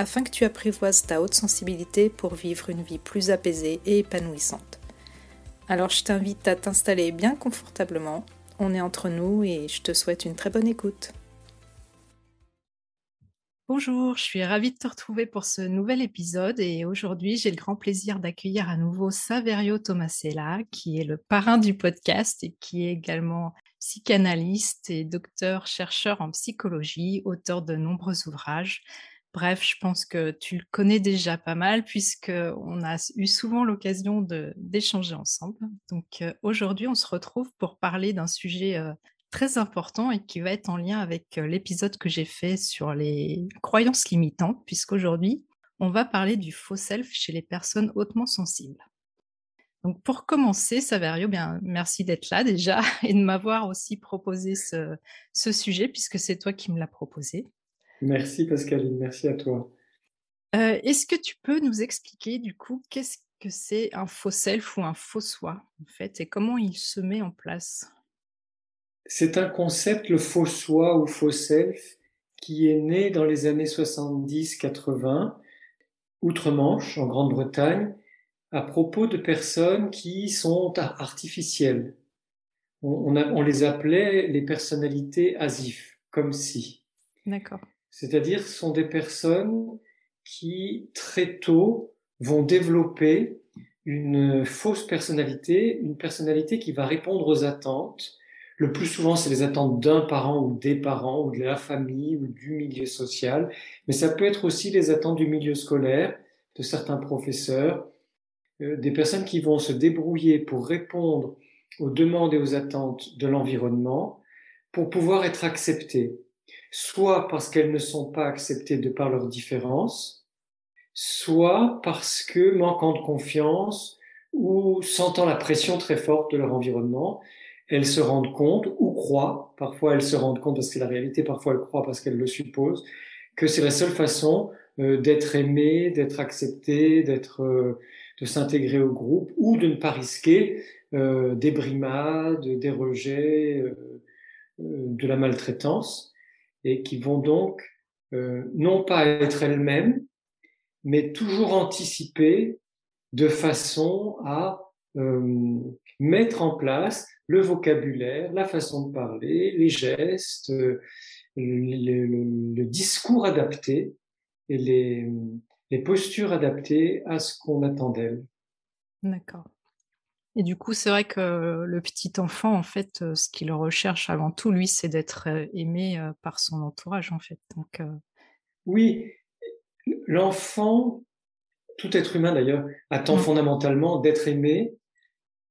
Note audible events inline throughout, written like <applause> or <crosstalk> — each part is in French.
afin que tu apprivoises ta haute sensibilité pour vivre une vie plus apaisée et épanouissante. Alors je t'invite à t'installer bien confortablement, on est entre nous et je te souhaite une très bonne écoute. Bonjour, je suis ravie de te retrouver pour ce nouvel épisode et aujourd'hui j'ai le grand plaisir d'accueillir à nouveau Saverio Tomasella qui est le parrain du podcast et qui est également psychanalyste et docteur chercheur en psychologie, auteur de nombreux ouvrages, Bref, je pense que tu le connais déjà pas mal puisqu'on a eu souvent l'occasion d'échanger ensemble. Donc euh, aujourd'hui, on se retrouve pour parler d'un sujet euh, très important et qui va être en lien avec euh, l'épisode que j'ai fait sur les croyances limitantes, puisqu'aujourd'hui, on va parler du faux self chez les personnes hautement sensibles. Donc pour commencer, Saverio, bien merci d'être là déjà <laughs> et de m'avoir aussi proposé ce sujet puisque c'est toi qui me l'as proposé. Merci Pascaline, merci à toi. Euh, est-ce que tu peux nous expliquer du coup qu'est-ce que c'est un faux self ou un faux soi en fait et comment il se met en place? C'est un concept, le faux soi ou faux self, qui est né dans les années 70-80, outre-Manche, en Grande-Bretagne, à propos de personnes qui sont artificielles. On, on les appelait les personnalités asif, comme si. D'accord. C'est-à-dire ce sont des personnes qui très tôt vont développer une fausse personnalité, une personnalité qui va répondre aux attentes. Le plus souvent, c'est les attentes d'un parent ou des parents ou de la famille ou du milieu social, mais ça peut être aussi les attentes du milieu scolaire, de certains professeurs, euh, des personnes qui vont se débrouiller pour répondre aux demandes et aux attentes de l'environnement pour pouvoir être acceptées soit parce qu'elles ne sont pas acceptées de par leurs différences, soit parce que manquant de confiance ou sentant la pression très forte de leur environnement, elles se rendent compte ou croient, parfois elles se rendent compte parce que c'est la réalité, parfois elles croient parce qu'elles le supposent, que c'est la seule façon euh, d'être aimé, d'être accepté, d'être, euh, de s'intégrer au groupe ou de ne pas risquer euh, des brimades, des rejets, de la maltraitance et qui vont donc euh, non pas être elles-mêmes, mais toujours anticiper de façon à euh, mettre en place le vocabulaire, la façon de parler, les gestes, euh, le, le, discours adapté et les, les postures adaptées à ce qu'on attend d'elles. D'accord. Et du coup, c'est vrai que le petit enfant, en fait, ce qu'il recherche avant tout, lui, c'est d'être aimé par son entourage, en fait. Donc, Oui, l'enfant, tout être humain d'ailleurs, attend mmh. fondamentalement d'être aimé.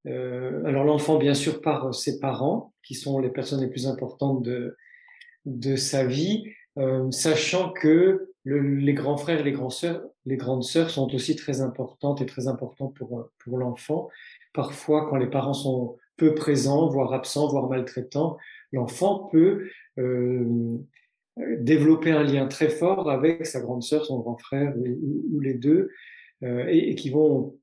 alors l'enfant, bien sûr, par ses parents, qui sont les personnes les plus importantes de, de sa vie, sachant que les grands frères et les, grands sœurs, les grandes sœurs sont aussi très importantes et très importantes pour, pour l'enfant. Parfois, quand les parents sont peu présents, voire absents, voire maltraitants, l'enfant peut euh, développer un lien très fort avec sa grande sœur, son grand frère ou, les deux, euh, et, qui vont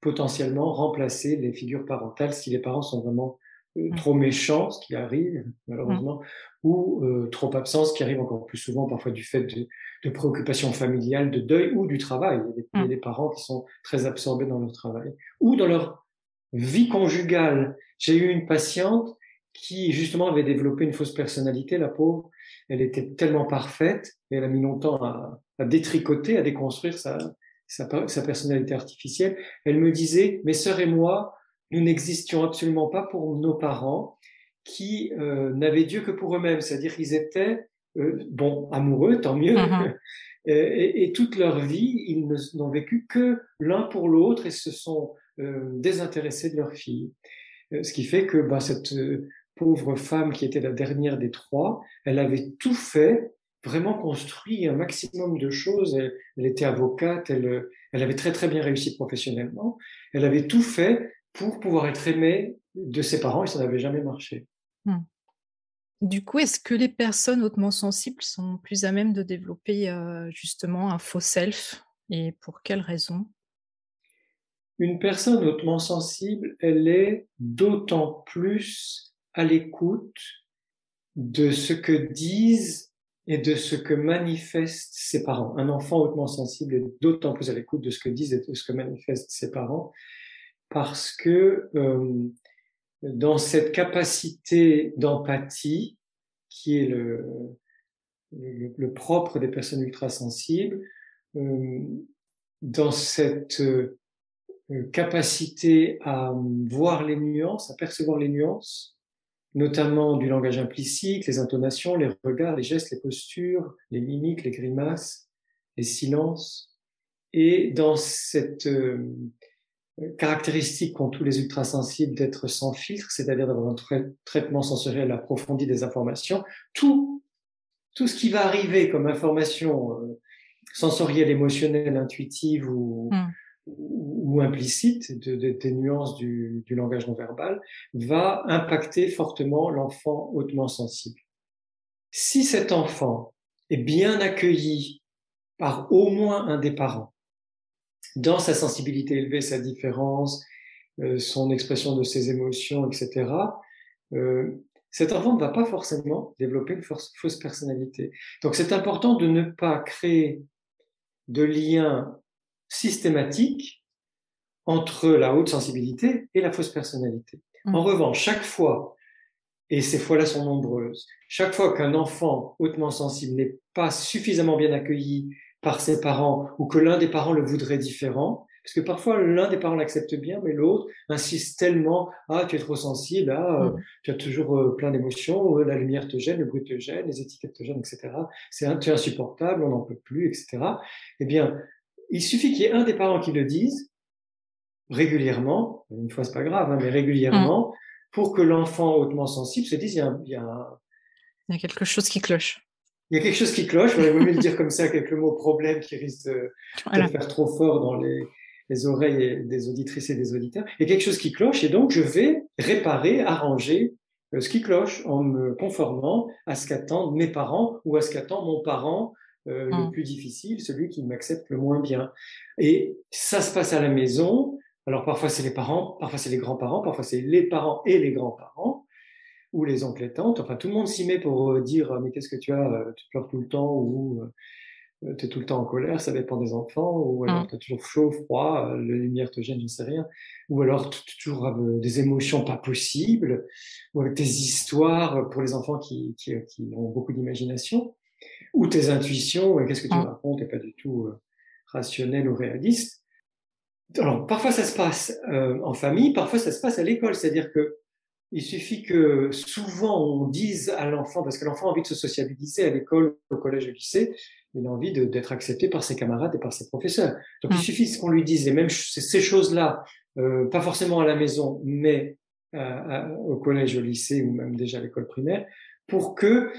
potentiellement remplacer les figures parentales si les parents sont vraiment euh, mmh. trop méchants, ce qui arrive malheureusement, mmh. ou euh, trop absents, ce qui arrive encore plus souvent parfois du fait de, de préoccupations familiales, de deuil ou du travail. Il y, a des, mmh. parents qui sont très absorbés dans leur travail ou dans leur vie conjugale. J'ai eu une patiente qui justement avait développé une fausse personnalité, la pauvre. Elle était tellement parfaite et elle a mis longtemps à, à détricoter, à déconstruire sa, sa, sa, personnalité artificielle. Elle me disait, mes sœurs et moi, nous n'existions absolument pas pour nos parents qui euh, n'avaient Dieu que pour eux-mêmes, c'est-à-dire qu'ils étaient, euh, bon, amoureux, tant mieux, mm-hmm. <laughs> et, et, toute leur vie, ils n'ont vécu que l'un pour l'autre et se sont désintéressés de leur fille. Euh, ce qui fait que bah, cette euh, pauvre femme qui était la dernière des trois, elle avait tout fait vraiment construit un maximum de choses. Elle, était avocate, elle, avait très très bien réussi professionnellement. Elle avait tout fait pour pouvoir être aimée de ses parents et ça n'avait jamais marché. Hmm. Du coup, est-ce que les personnes hautement sensibles sont plus à même de développer euh, justement un faux self et pour quelles raisons? Une personne hautement sensible, elle est d'autant plus à l'écoute de ce que disent et de ce que manifestent ses parents. Un enfant hautement sensible est d'autant plus à l'écoute de ce que disent et de ce que manifestent ses parents parce que euh, dans cette capacité d'empathie qui est le, le, propre des personnes ultrasensibles, euh, dans cette euh, capacité à voir les nuances, à percevoir les nuances, notamment du langage implicite, les intonations, les regards, les gestes, les postures, les mimiques, les grimaces, les silences, et dans cette euh, caractéristique qu'ont tous les ultrasensibles d'être sans filtre, c'est-à-dire d'avoir un traitement sensoriel approfondi des informations, tout, tout ce qui va arriver comme information euh, sensorielle, émotionnelle, intuitive ou, hmm. Ou, implicite, de, des nuances du, du langage non verbal, va impacter fortement l'enfant hautement sensible. Si cet enfant est bien accueilli par au moins un des parents, dans sa sensibilité élevée, sa différence, euh, son expression de ses émotions, etc., euh, cet enfant ne va pas forcément développer une fausse personnalité. Donc c'est important de ne pas créer de lien systématique entre la haute sensibilité et la fausse personnalité. Mmh. En revanche, chaque fois, et ces fois-là sont nombreuses, chaque fois qu'un enfant hautement sensible n'est pas suffisamment bien accueilli par ses parents ou que l'un des parents le voudrait différent. Parce que parfois, l'un des parents l'accepte bien, mais l'autre insiste tellement, ah, tu es trop sensible, ah, euh, mm. tu as toujours euh, plein d'émotions, la lumière te gêne, le bruit te gêne, les étiquettes te gênent, etc. C'est tu es insupportable, on n'en peut plus, etc. Eh bien, il suffit qu'il y ait un des parents qui le dise régulièrement, une fois c'est pas grave, hein, mais régulièrement, mm. pour que l'enfant hautement sensible se dise, il y a, il y a, il y a quelque chose qui cloche il y a quelque chose qui cloche. Il vaut mieux le dire comme ça avec le mot problème qui risque de, <laughs> faire trop fort dans les, les, oreilles des auditrices et des auditeurs. Il y a quelque chose qui cloche et donc je vais réparer, arranger euh, ce qui cloche en me conformant à ce qu'attendent mes parents ou à ce qu'attend mon parent euh, le mmh. plus difficile, celui qui m'accepte le moins bien. Et ça se passe à la maison. Alors parfois c'est les parents, parfois c'est les grands-parents, parfois c'est les parents et les grands-parents ou les oncles et tantes. Enfin, tout le monde s'y met pour euh, dire mais qu'est-ce que tu as euh, Tu pleures tout le temps? ou euh, tu es tout le temps en colère, ça dépend des enfants, ou alors mmh. tu as toujours chaud, froid, la lumière te gêne, je ne sais rien, ou alors tu toujours des émotions pas possibles, ou avec des histoires pour les enfants qui, qui, qui ont beaucoup d'imagination, ou tes intuitions, qu'est-ce que tu mmh. racontes, et pas du tout rationnel ou réaliste. Alors, parfois ça se passe en famille, parfois ça se passe à l'école, c'est-à-dire que il suffit que souvent on dise à l'enfant, parce que l'enfant a envie de se sociabiliser à l'école, au collège, au lycée, il a envie d'être accepté par ses camarades et par ses professeurs. Donc il mm. suffit qu'on lui dise les mêmes ces choses-là, euh, pas forcément à la maison, mais au collège, au lycée ou même déjà à l'école primaire, pour que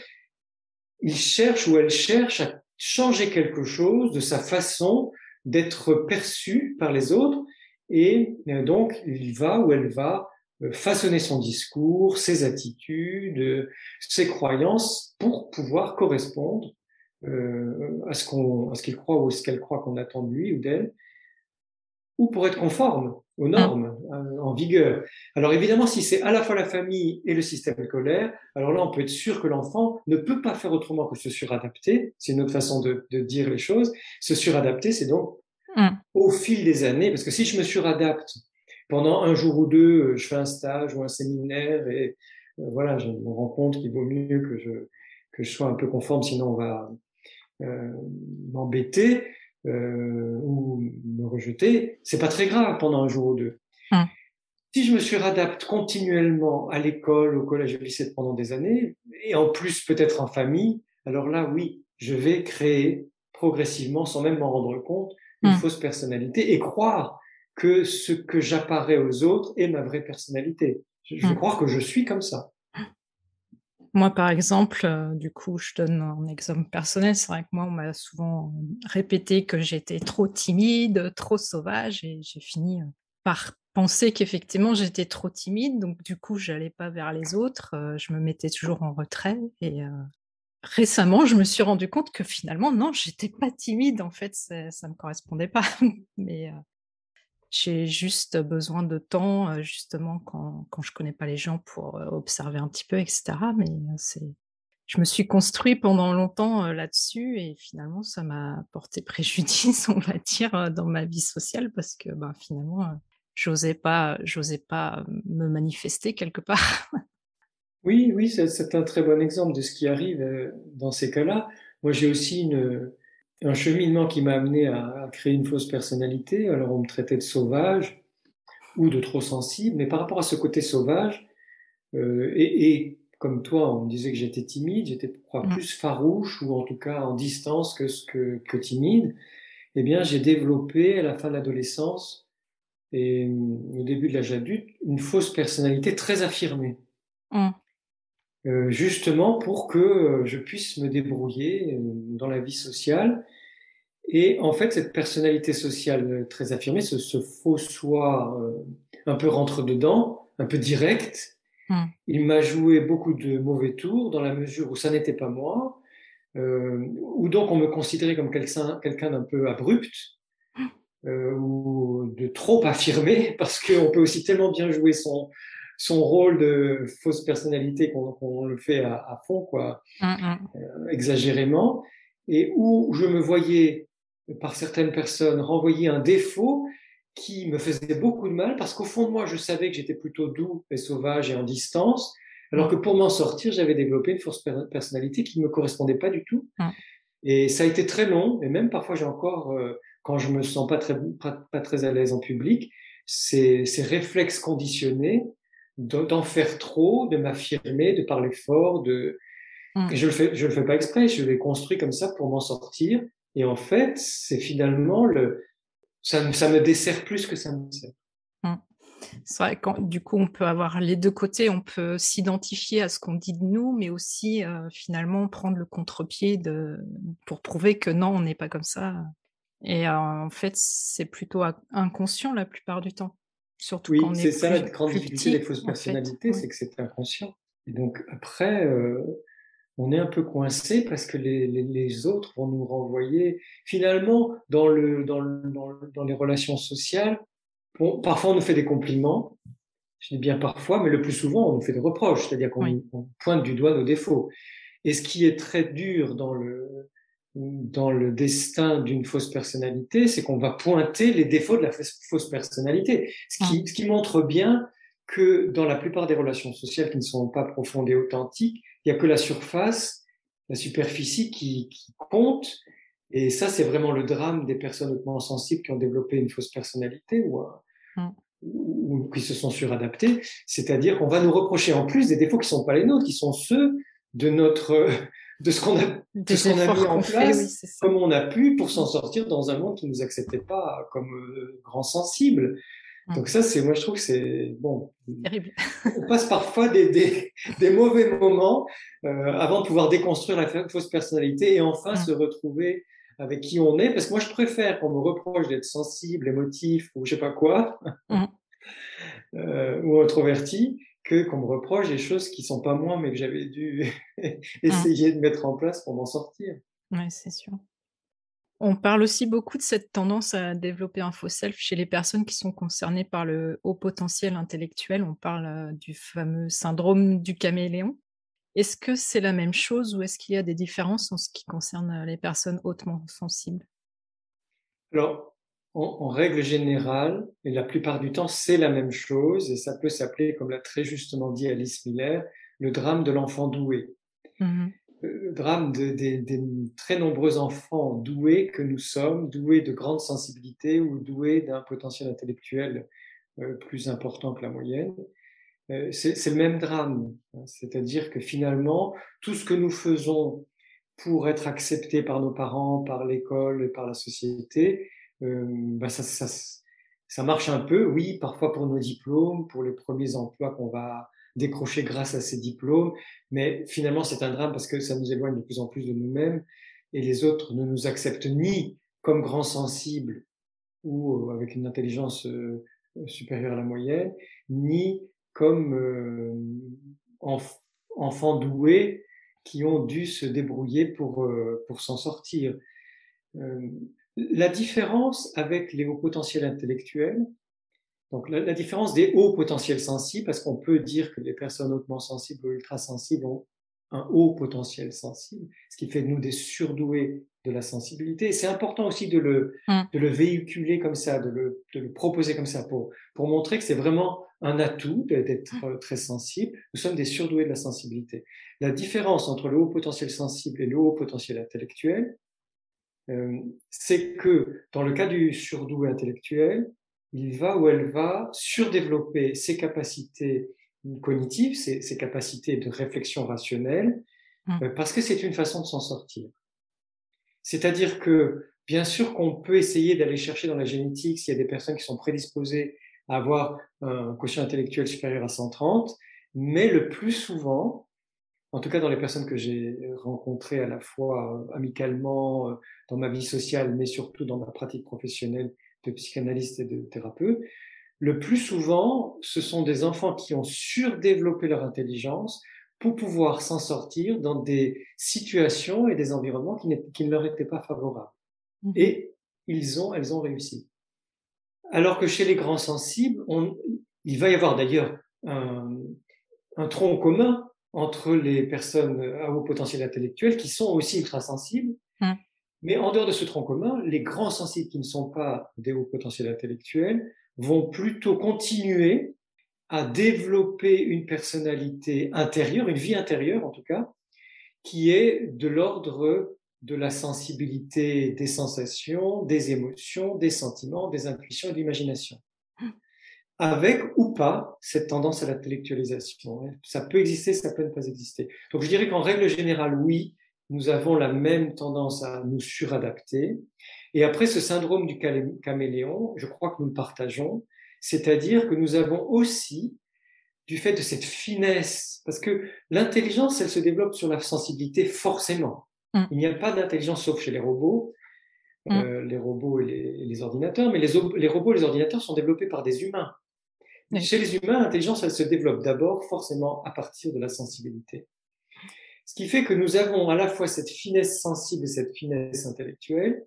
il cherche ou elle cherche à changer quelque chose de sa façon d'être perçu par les autres. Et euh, donc il va ou elle va euh, façonner son discours, ses attitudes, ses croyances pour pouvoir correspondre euh, à ce qu'on, à ce qu'il croit ou à ce qu'elle croit qu'on attend de lui ou d'elle, ou pour être conforme aux mmh. normes euh, en vigueur. Alors évidemment, si c'est à la fois la famille et le système scolaire, alors là, on peut être sûr que l'enfant ne peut pas faire autrement que se suradapter. C'est une autre façon de, de dire les choses. Se suradapter, c'est donc mmh. au fil des années, parce que si je me suradapte pendant un jour ou deux, euh, je fais un stage ou un séminaire et euh, voilà, je me rends compte qu'il vaut mieux que je, que je sois un peu conforme, sinon on va euh, m'embêter euh, ou me rejeter. C'est pas très grave pendant un jour ou deux. Hum. Si je me suis réadapte continuellement à l'école, au collège, au lycée pendant des années, et en plus peut-être en famille, alors là, oui, je vais créer progressivement, sans même m'en rendre compte, une hum. fausse personnalité et croire que ce que j'apparais aux autres est ma vraie personnalité. Je, vais mmh. croire que je suis comme ça. Moi, par exemple, euh, du coup, je donne un exemple personnel. C'est vrai que moi, on m'a souvent répété que j'étais trop timide, trop sauvage, et j'ai fini euh, par penser qu'effectivement, j'étais trop timide. Donc, du coup, je n'allais pas vers les autres. Euh, je me mettais toujours en retrait. Et récemment, je me suis rendu compte que finalement, non, j'étais pas timide. En fait, ça ne me correspondait pas. <laughs> Mais j'ai juste besoin de temps, justement, quand, quand je connais pas les gens pour observer un petit peu, etc. Mais c'est, je me suis construit pendant longtemps là-dessus et finalement, ça m'a porté <laughs> préjudice, on va dire, dans ma vie sociale parce que, ben, finalement, j'osais pas, j'osais pas me manifester quelque part. <laughs> Oui, oui, c'est un très bon exemple de ce qui arrive dans ces cas-là. Moi, j'ai aussi une, un cheminement qui m'a amené à, créer une fausse personnalité. Alors on me traitait de sauvage ou de trop sensible, mais par rapport à ce côté sauvage, euh, et, et, comme toi, on me disait que j'étais timide, j'étais crois, mm. plus farouche ou en tout cas en distance que, que, que timide. Eh bien, j'ai développé à la fin de l'adolescence et euh, au début de l'âge adulte une fausse personnalité très affirmée. Mm. Euh, justement pour que euh, je puisse me débrouiller euh, dans la vie sociale. Et en fait, cette personnalité sociale très affirmée, ce, ce faux soi un peu rentre dedans, un peu direct, hmm. il m'a joué beaucoup de mauvais tours dans la mesure où ça n'était pas moi, euh, ou donc on me considérait comme quelqu'un quelqu'un d'un peu abrupt, hmm. euh, ou de trop affirmé, <laughs> parce qu'on peut aussi tellement bien jouer son, son rôle de fausse personnalité qu'on le fait à, fond, quoi, mm, mm. Euh, exagérément, et où je me voyais par certaines personnes renvoyer un défaut qui me faisait beaucoup de mal parce qu'au fond de moi, je savais que j'étais plutôt doux et sauvage et en distance, alors que pour m'en sortir, j'avais développé une fausse personnalité qui ne me correspondait pas du tout. Mm. Et ça a été très long, et même parfois j'ai encore, euh, quand je me sens pas très, pas, très à l'aise en public, ces, ces réflexes conditionnés d'en faire trop, de m'affirmer, de parler fort, de mm. je le fais je le fais pas exprès, je l'ai construit comme ça pour m'en sortir et en fait, c'est finalement le ça, ça, me dessert plus que ça me sert. Mm. C'est vrai que du coup, on peut avoir les deux côtés. On peut s'identifier à ce qu'on dit de nous, mais aussi euh, finalement prendre le contre-pied de... pour prouver que non, on n'est pas comme ça. Et euh, en fait, c'est plutôt inconscient la plupart du temps. Surtout oui, c'est ça la grande difficulté des fausses personnalités, c'est que c'est inconscient. Et donc après, euh, on est un peu coincé parce que les, les, les, autres vont nous renvoyer. Finalement, dans, le, dans, le, dans, les relations sociales, parfois on nous fait des compliments. Je dis bien parfois, mais le plus souvent on nous fait des reproches, c'est-à-dire qu'on pointe du doigt nos défauts. Et ce qui est très dur dans le, dans le destin d'une fausse personnalité, c'est qu'on va pointer les défauts de la fausse personnalité. Ce qui, ce qui montre bien que dans la plupart des relations sociales qui ne sont pas profondes et authentiques, il n'y a que la surface, la superficie qui, qui compte. Et ça, c'est vraiment le drame des personnes hautement sensibles qui ont développé une fausse personnalité ou, ou, qui se sont suradaptées. C'est-à-dire qu'on va nous reprocher en plus des défauts qui ne sont pas les nôtres, qui sont ceux de notre de ce qu'on a, de ce qu'on a mis en place, comme on a pu pour s'en sortir dans un monde qui nous acceptait pas comme euh, grand sensible. Mmh. Donc ça, c'est moi je trouve que c'est bon. Terrible. on passe parfois des, des, des mauvais moments euh, avant de pouvoir déconstruire la fausse personnalité et enfin mmh. se retrouver avec qui on est. Parce que moi, je préfère qu'on me reproche d'être sensible, émotif ou je sais pas quoi, mmh. <laughs> euh, ou introverti, que qu'on me reproche des choses qui sont pas moi, mais que j'avais dû <laughs> essayer de mettre en place pour m'en sortir. Oui, c'est sûr. On parle aussi beaucoup de cette tendance à développer un faux self chez les personnes qui sont concernées par le haut potentiel intellectuel. On parle euh, du fameux syndrome du caméléon. Est-ce que c'est la même chose ou est-ce qu'il y a des différences en ce qui concerne euh, les personnes hautement sensibles? Alors, en, règle générale, et la plupart du temps, c'est la même chose, et ça peut s'appeler, comme l'a très justement dit Alice Miller, le drame de l'enfant doué. Mmh le drame des très nombreux enfants doués que nous sommes, doués de grande sensibilité ou doués d'un potentiel intellectuel euh, plus important que la moyenne. Euh, c'est le même drame, hein. c'est-à-dire que finalement, tout ce que nous faisons pour être acceptés par nos parents, par l'école et par la société, euh, bah ça, ça, ça, marche un peu, oui, parfois pour nos diplômes, pour les premiers emplois qu'on va décrocher grâce à ces diplômes. Mais finalement, c'est un drame parce que ça nous éloigne de plus en plus de nous-mêmes et les autres ne nous acceptent ni comme grands sensibles ou euh, avec une intelligence euh, supérieure à la moyenne, ni comme euh, enfants doués qui ont dû se débrouiller pour, pour s'en sortir. La différence avec les hauts potentiels intellectuels, donc la, différence des hauts potentiels sensibles, parce qu'on peut dire que les personnes hautement sensibles ou ultra sensibles ont un haut potentiel sensible, ce qui fait de nous des surdoués de la sensibilité. C'est important aussi de le, mmh. de le véhiculer comme ça, de le, de le proposer comme ça, pour, pour montrer que c'est vraiment un atout d'être mmh. très sensible. Nous sommes des surdoués de la sensibilité. La différence entre le haut potentiel sensible et le haut potentiel intellectuel, c'est que dans le cas du surdoué intellectuel, il va ou elle va surdévelopper ses capacités cognitives, ses, ses capacités de réflexion rationnelle, mmh. euh, parce que c'est une façon de s'en sortir. C'est-à-dire que, bien sûr qu'on peut essayer d'aller chercher dans la génétique s'il y a des personnes qui sont prédisposées à avoir un quotient intellectuel supérieur à 130, mais le plus souvent, en tout cas dans les personnes que j'ai rencontrées à la fois euh, amicalement euh, dans ma vie sociale, mais surtout dans ma pratique professionnelle de psychanalyste et de thérapeute, le plus souvent, ce sont des enfants qui ont surdéveloppé leur intelligence pour pouvoir s'en sortir dans des situations et des environnements qui, qui ne leur étaient pas favorables. Mmh. Et ils ont, elles ont réussi. Alors que chez les grands sensibles, on, il va y avoir d'ailleurs un, un, tronc commun entre les personnes à haut potentiel intellectuel qui sont aussi ultra sensibles. Mmh. Mais en dehors de ce tronc commun, les grands sensibles qui ne sont pas des hauts potentiels intellectuels vont plutôt continuer à développer une personnalité intérieure, une vie intérieure en tout cas, qui est de l'ordre de la sensibilité des sensations, des émotions, des sentiments, des intuitions et de l'imagination. Avec ou pas cette tendance à l'intellectualisation. Ça peut exister, ça peut ne pas exister. Donc je dirais qu'en règle générale, oui, nous avons la même tendance à nous suradapter. Et après, ce syndrome du caméléon, je crois que nous le partageons, c'est-à-dire que nous avons aussi, du fait de cette finesse, parce que l'intelligence, elle se développe sur la sensibilité forcément. Mm. Il n'y a pas d'intelligence sauf chez les robots, mm. euh, les robots et les, ordinateurs, mais les, les, robots et les ordinateurs sont développés par des humains. Chez les humains, l'intelligence, elle se développe d'abord forcément à partir de la sensibilité. Ce qui fait que nous avons à la fois cette finesse sensible et cette finesse intellectuelle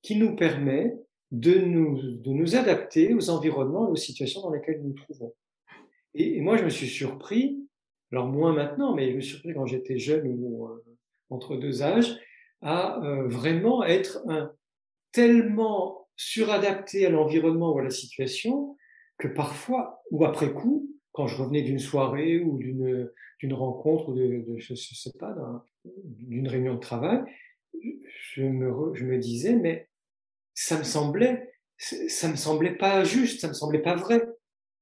qui nous permet de nous, de nous adapter aux environnements et aux situations dans lesquelles nous nous trouvons. Et, moi, je me suis surpris, alors moins maintenant, mais je me suis surpris quand j'étais jeune ou euh, entre deux âges, à euh, vraiment être un, tellement suradapté à l'environnement ou à la situation que parfois, ou après coup, quand je revenais d'une soirée ou d'une d'une rencontre ou de, de, je, sais pas d'une réunion de travail, je me je me disais mais ça me semblait, ça me semblait pas juste, ça me semblait pas vrai.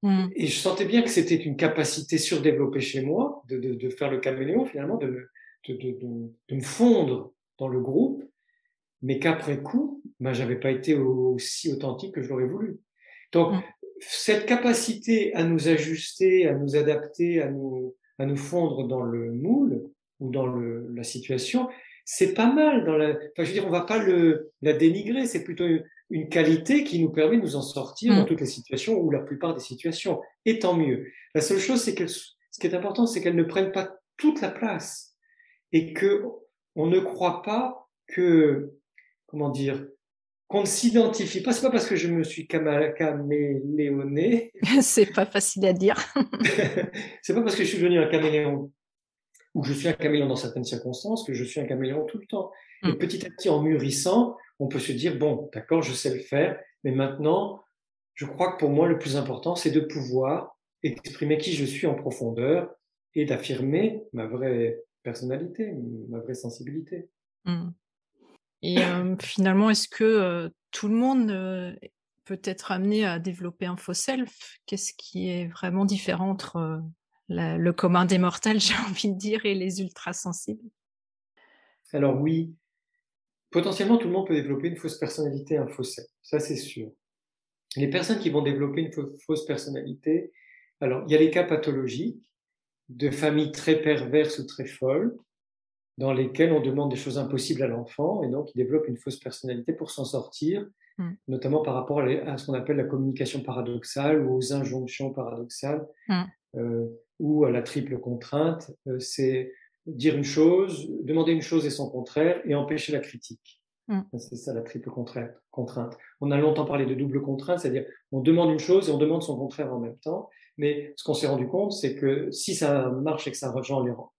Mmh. Et je sentais bien que c'était une capacité surdéveloppée chez moi de, de, de faire le caméléon finalement, de de, de, me fondre dans le groupe, mais qu'après coup, ben, j'avais pas été aussi authentique que je l'aurais voulu. Donc, mmh. Cette capacité à nous ajuster, à nous adapter, à nous, à nous fondre dans le moule ou dans le, la situation, c'est pas mal dans la. Enfin, je veux dire, on va pas le la dénigrer. C'est plutôt une, qualité qui nous permet de nous en sortir dans mm. toutes les situations ou la plupart des situations. Et tant mieux. La seule chose, c'est que ce qui est important, c'est qu'elles ne prennent pas toute la place et que on ne croit pas que comment dire qu'on ne s'identifie pas. C'est pas parce que je me suis caméléoné. <laughs> c'est pas facile à dire. <laughs> c'est pas parce que je suis devenu un caméléon où je suis un caméléon dans certaines circonstances, que je suis un caméléon tout le temps. Et mm. petit à petit, en mûrissant, on peut se dire, bon, d'accord, je sais le faire, mais maintenant, je crois que pour moi, le plus important, c'est de pouvoir exprimer qui je suis en profondeur et d'affirmer ma vraie personnalité, ma vraie sensibilité. Mm. Et euh, finalement, est-ce que euh, tout le monde euh, peut être amené à développer un faux self? Qu'est-ce qui est vraiment différent entre le commun des mortels, <laughs> j'ai envie de dire, et les ultra sensibles Alors oui, potentiellement tout le monde peut développer une fausse personnalité, un faux self, ça c'est sûr. Les personnes qui vont développer une fausse personnalité, alors il y a les cas pathologiques, de familles très perverses ou très folles, dans lesquelles on demande des choses impossibles à l'enfant, et donc il développe une fausse personnalité pour s'en sortir, mm. notamment par rapport à ce qu'on appelle la communication paradoxale ou aux injonctions paradoxales, mm. euh, ou à la triple contrainte. Euh, c'est dire une chose, demander une chose et son contraire, et empêcher la critique. Mm. C'est ça la triple contrainte. On a longtemps parlé de double contrainte, c'est-à-dire on demande une chose et on demande son contraire en même temps. Mais ce qu'on s'est rendu compte, c'est que si ça marche et que ça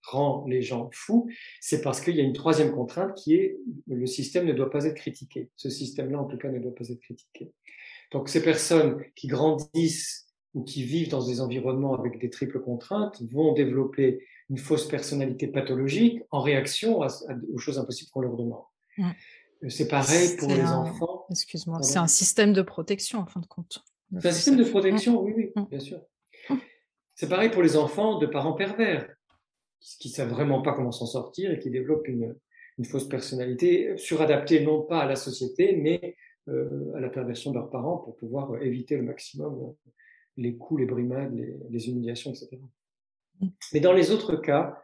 rend les gens fous, c'est parce qu'il y a une troisième contrainte qui est le système ne doit pas être critiqué. Ce système-là, en tout cas, ne doit pas être critiqué. Donc ces personnes qui grandissent ou qui vivent dans des environnements avec des triples contraintes vont développer une fausse personnalité pathologique en réaction aux choses impossibles qu'on leur demande. C'est pareil pour les enfants. Excuse-moi, c'est un système de protection en fin de compte. C'est un système de protection, oui, oui, mm. bien sûr. C'est pareil pour les enfants de parents pervers, qui ne savent vraiment pas comment s'en sortir et qui développent une, fausse personnalité suradaptée non pas à la société, mais euh, à la perversion de leurs parents pour pouvoir éviter le maximum euh, les coups, les brimades, les, humiliations, etc. Mm. Mais dans les autres cas,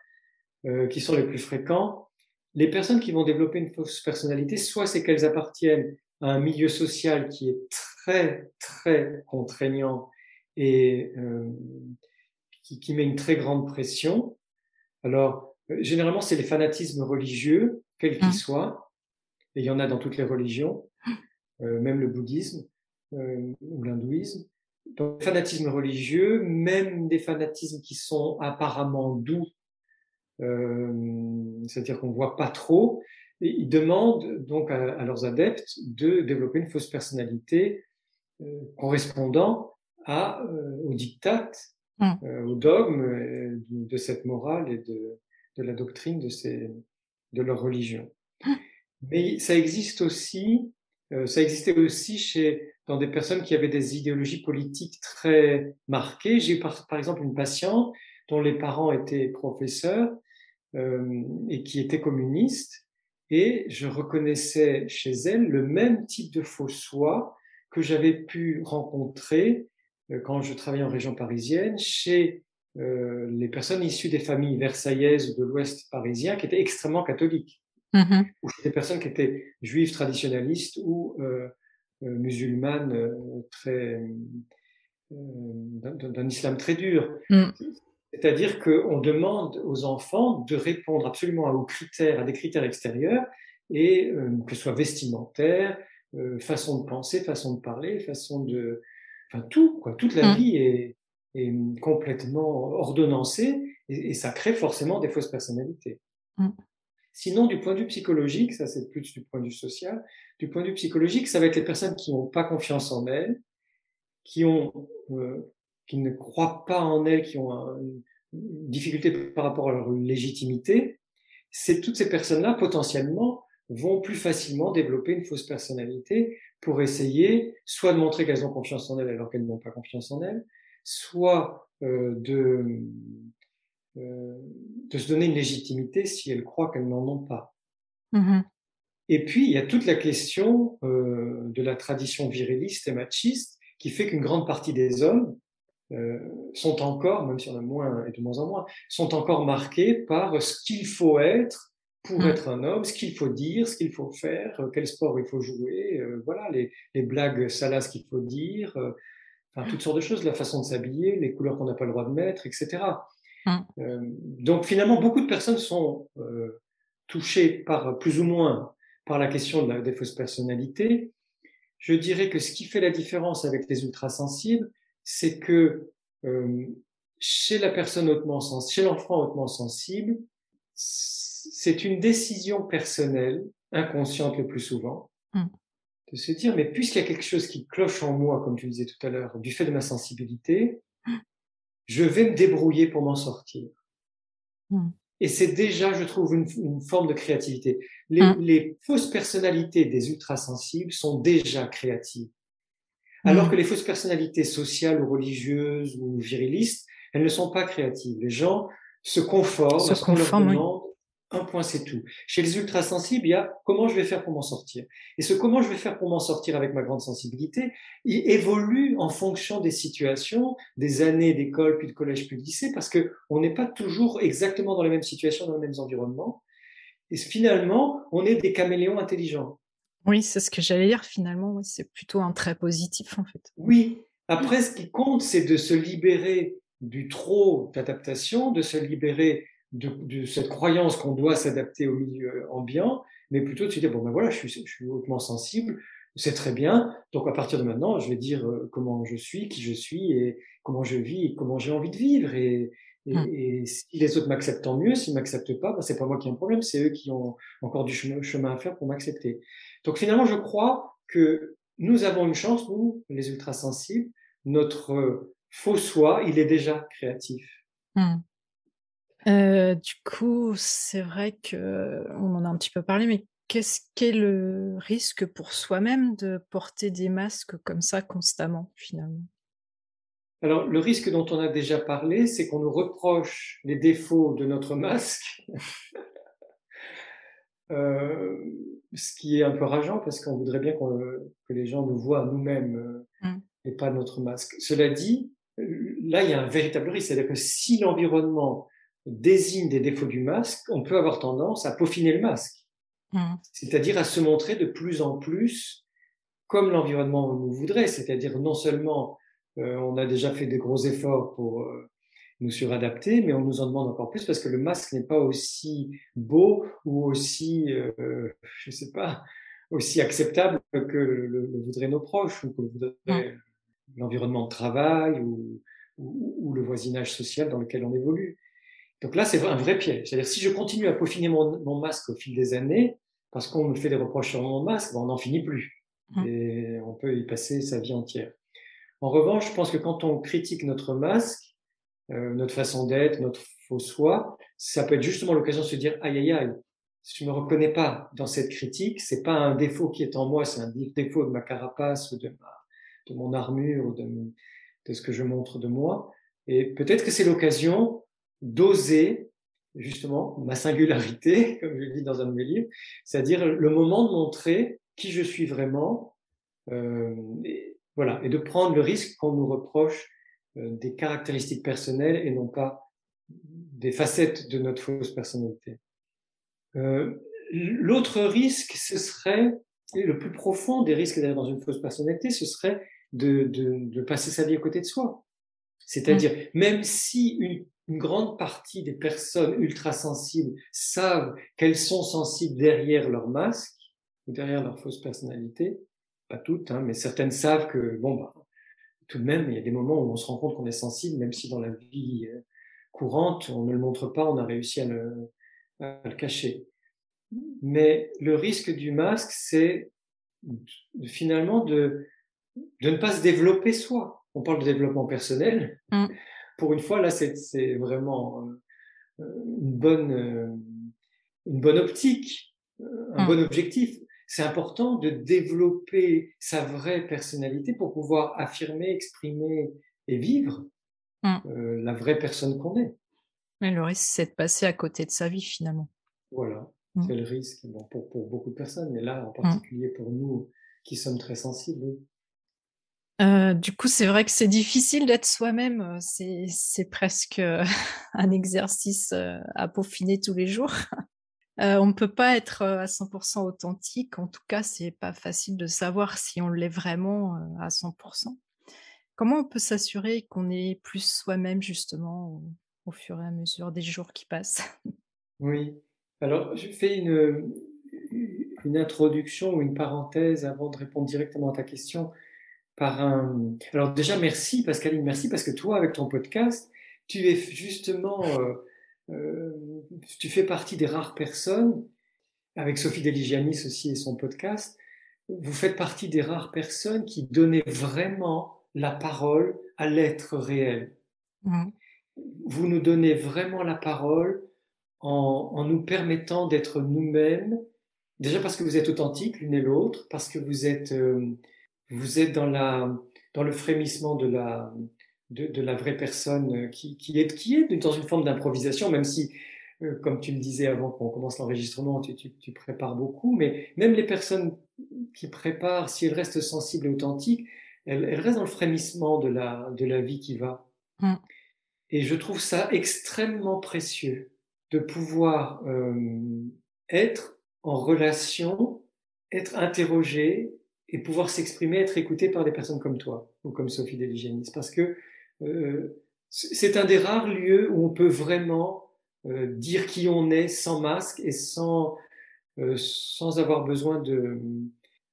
euh, qui sont les plus fréquents, les personnes qui vont développer une fausse personnalité, soit c'est qu'elles appartiennent à un milieu social qui est très, très contraignant et euh, qui, qui, met une très grande pression. Alors, euh, généralement, c'est les fanatismes religieux, quels qu'ils mmh. soient, et il y en a dans toutes les religions, euh, même le bouddhisme euh, ou l'hindouisme. Donc, fanatisme religieux, même des fanatismes qui sont apparemment doux, euh, c'est-à-dire qu'on voit pas trop, et ils demandent donc à, leurs adeptes de développer une fausse personnalité euh, correspondant à, euh, aux dictates, mmh. euh, aux dogmes euh, de cette morale et de, de la doctrine de, ces, de leur religion. Mmh. Mais ça existe aussi, ça existait aussi chez, dans des personnes qui avaient des idéologies politiques très marquées. J'ai eu par, par, exemple une patiente dont les parents étaient professeurs euh, et qui étaient communistes et je reconnaissais chez elle le même type de faux soi que j'avais pu rencontrer euh, quand je travaillais en région parisienne chez euh, les personnes issues des familles versaillaises de l'Ouest parisien qui étaient extrêmement catholiques, mmh ou chez des personnes qui étaient juives traditionnalistes ou euh, euh musulmanes euh, très d'un islam très dur. Mmh. C'est-à-dire qu'on demande aux enfants de répondre absolument aux critères, à des critères extérieurs, et que ce soit vestimentaire, euh, façon de penser, façon de parler, façon de... Enfin, tout, quoi. Toute la mmh. vie est, complètement ordonnancée et, ça crée forcément des fausses personnalités. Mmh. Sinon, du point de vue psychologique, ça c'est plus du point de vue social, du point de vue psychologique, ça va être les personnes qui n'ont pas confiance en elles, qui ont, euh, qui ne croient pas en elles, qui ont une difficulté par rapport à leur légitimité. C'est toutes ces personnes-là potentiellement vont plus facilement développer une fausse personnalité pour essayer soit de montrer qu'elles ont confiance en elles alors qu'elles n'ont pas confiance en elles, soit euh, de, euh, de se donner une légitimité si elles croient qu'elles n'en ont pas. Mmh et puis, il y a toute la question euh, de la tradition viriliste et machiste qui fait qu'une grande partie des hommes sont encore, même si on a moins et de moins en moins, sont encore marqués par ce qu'il faut être pour mmh. être un homme, ce qu'il faut dire, ce qu'il faut faire, euh, quel sport il faut jouer, euh, voilà, les, les blagues salaces qu'il faut dire, euh, enfin, toutes sortes de choses, la façon de s'habiller, les couleurs qu'on n'a pas le droit de mettre, etc. Mmh. donc finalement, beaucoup de personnes sont touchées par plus ou moins par la question de la, des fausses personnalités. Je dirais que ce qui fait la différence avec les ultrasensibles, c'est que chez la personne hautement sensible, chez l'enfant hautement sensible, c'est une décision personnelle, inconsciente le plus souvent, mm. de se dire, mais puisqu'il y a quelque chose qui cloche en moi, comme tu disais tout à l'heure, du fait de ma sensibilité, mm. je vais me débrouiller pour m'en sortir. Mm. Et c'est déjà, je trouve, une, forme de créativité. Les, les, fausses personnalités des ultrasensibles sont déjà créatives. Alors que les fausses personnalités sociales ou religieuses ou virilistes, elles ne sont pas créatives. Les gens se conforment à ce qu'on leur demande un point, c'est tout. Chez les ultrasensibles, il y a comment je vais faire pour m'en sortir. Et ce comment je vais faire pour m'en sortir avec ma grande sensibilité, il évolue en fonction des situations, des années d'école, puis de collège, puis de lycée, parce que on n'est pas toujours exactement dans les mêmes situations, dans les mêmes environnements. Et finalement, on est des caméléons intelligents. Oui, c'est ce que j'allais dire finalement. c'est plutôt un trait positif en fait. Oui. Après, ce qui compte, c'est de se libérer du trop d'adaptation, de se libérer de, cette croyance qu'on doit s'adapter au milieu ambiant, mais plutôt de se dire, bon ben voilà, je suis, je suis hautement sensible, c'est très bien, donc à partir de maintenant, je vais dire euh, comment je suis, qui je suis, et comment je vis, et comment j'ai envie de vivre, et, et, mmh. si les autres m'acceptent, tant mieux, s'ils m'acceptent pas, ben c'est pas moi qui ai un problème, c'est eux qui ont encore du chemin, chemin à faire pour m'accepter. Donc finalement, je crois que nous avons une chance, nous, les ultrasensibles, notre faux soi, il est déjà créatif. Mmh. Euh, du coup, c'est vrai qu'on en a un petit peu parlé, mais qu'est-ce qu'est le risque pour soi-même de porter des masques comme ça constamment, finalement? Alors, le risque dont on a déjà parlé, c'est qu'on nous reproche les défauts de notre masque, <laughs> euh, ce qui est un peu rageant parce qu'on voudrait bien que les gens nous voient nous-mêmes mmh. et pas notre masque. Cela dit, là, il y a un véritable risque, c'est-à-dire que si l'environnement désigne des défauts du masque, on peut avoir tendance à peaufiner le masque. Mmh. C'est-à-dire à se montrer de plus en plus comme l'environnement nous voudrait, c'est-à-dire non seulement euh, on a déjà fait des gros efforts pour euh, nous suradapter, mais on nous en demande encore plus parce que le masque n'est pas aussi beau ou aussi, euh, je sais pas, aussi acceptable que le, voudraient nos proches ou que voudrait mmh. l'environnement de travail ou, ou, le voisinage social dans lequel on évolue. Donc là, c'est un vrai piège. C'est-à-dire, si je continue à peaufiner mon, masque au fil des années, parce qu'on me fait des reproches sur mon masque, ben, on n'en finit plus. Mmh. Et on peut y passer sa vie entière. En revanche, je pense que quand on critique notre masque, euh, notre façon d'être, notre faux soi, ça peut être justement l'occasion de se dire aïe aïe aïe, je me reconnais pas dans cette critique, c'est pas un défaut qui est en moi, c'est un défaut de ma carapace ou de ma, de mon armure ou de, de ce que je montre de moi. Et peut-être que c'est l'occasion d'oser justement ma singularité, <laughs> comme je le dis dans un de mes livres, c'est-à-dire le moment de montrer qui je suis vraiment, euh, et, voilà, et de prendre le risque qu'on nous reproche euh, des caractéristiques personnelles et non pas des facettes de notre fausse personnalité. Euh, L'autre risque, ce serait, et le plus profond des risques d'aller dans une fausse personnalité, ce serait de, de, de passer sa vie à côté de soi. C'est-à-dire, mmh. même si une une grande partie des personnes ultra sensibles savent qu'elles sont sensibles derrière leur masque ou derrière leur fausse personnalité. Pas toutes, hein, mais certaines savent que, bon, bah, tout de même, il y a des moments où on se rend compte qu'on est sensible, même si dans la vie euh, courante, on ne le montre pas, on a réussi à le, à le cacher. Mais le risque du masque, c'est finalement de, de ne pas se développer soi. On parle de développement personnel. Mmh pour une fois, là, c'est vraiment euh, une bonne, euh, une bonne optique, euh, un mmh. bon objectif. C'est important de développer sa vraie personnalité pour pouvoir affirmer, exprimer et vivre mmh. la vraie personne qu'on est. Mais le risque, c'est de passer à côté de sa vie finalement. Voilà, mmh. c'est le risque pour, pour, beaucoup de personnes, mais là en particulier pour nous qui sommes très sensibles. Euh, du coup, c'est vrai que c'est difficile d'être soi-même. Euh, c'est presque euh, <laughs> un exercice à peaufiner tous les jours. <laughs> on ne peut pas être à 100% authentique. En tout cas, c'est pas facile de savoir si on l'est vraiment à 100%. Comment on peut s'assurer qu'on est plus soi-même justement au, fur et à mesure des jours qui passent? Oui. Alors, je fais une, une introduction ou une parenthèse avant de répondre directement à ta question par un. Alors déjà merci Pascaline, merci parce que toi avec ton podcast, tu es justement, euh, euh, tu fais partie des rares personnes avec Sophie Deligianis aussi et son podcast. Vous faites partie des rares personnes qui donnaient vraiment la parole à l'être réel. Mmh. Vous nous donnez vraiment la parole en, en nous permettant d'être nous-mêmes. Déjà parce que vous êtes authentiques l'une et l'autre, parce que vous êtes euh, vous êtes dans, la, dans le frémissement de la, de, de la vraie personne qui, qui, est, qui est dans une forme d'improvisation, même si euh, comme tu me disais avant qu'on commence l'enregistrement, tu, tu, prépares beaucoup, mais même les personnes qui préparent, si elles restent sensibles et authentiques, elles, restent dans le frémissement de la, de la vie qui va. Mm. Et je trouve ça extrêmement précieux de pouvoir euh, être en relation, être interrogé et pouvoir s'exprimer, être écouté par des personnes comme toi ou comme Sophie Deligénis. Parce que euh, c'est un des rares lieux où on peut vraiment euh, dire qui on est sans masque et sans, euh, sans avoir besoin de,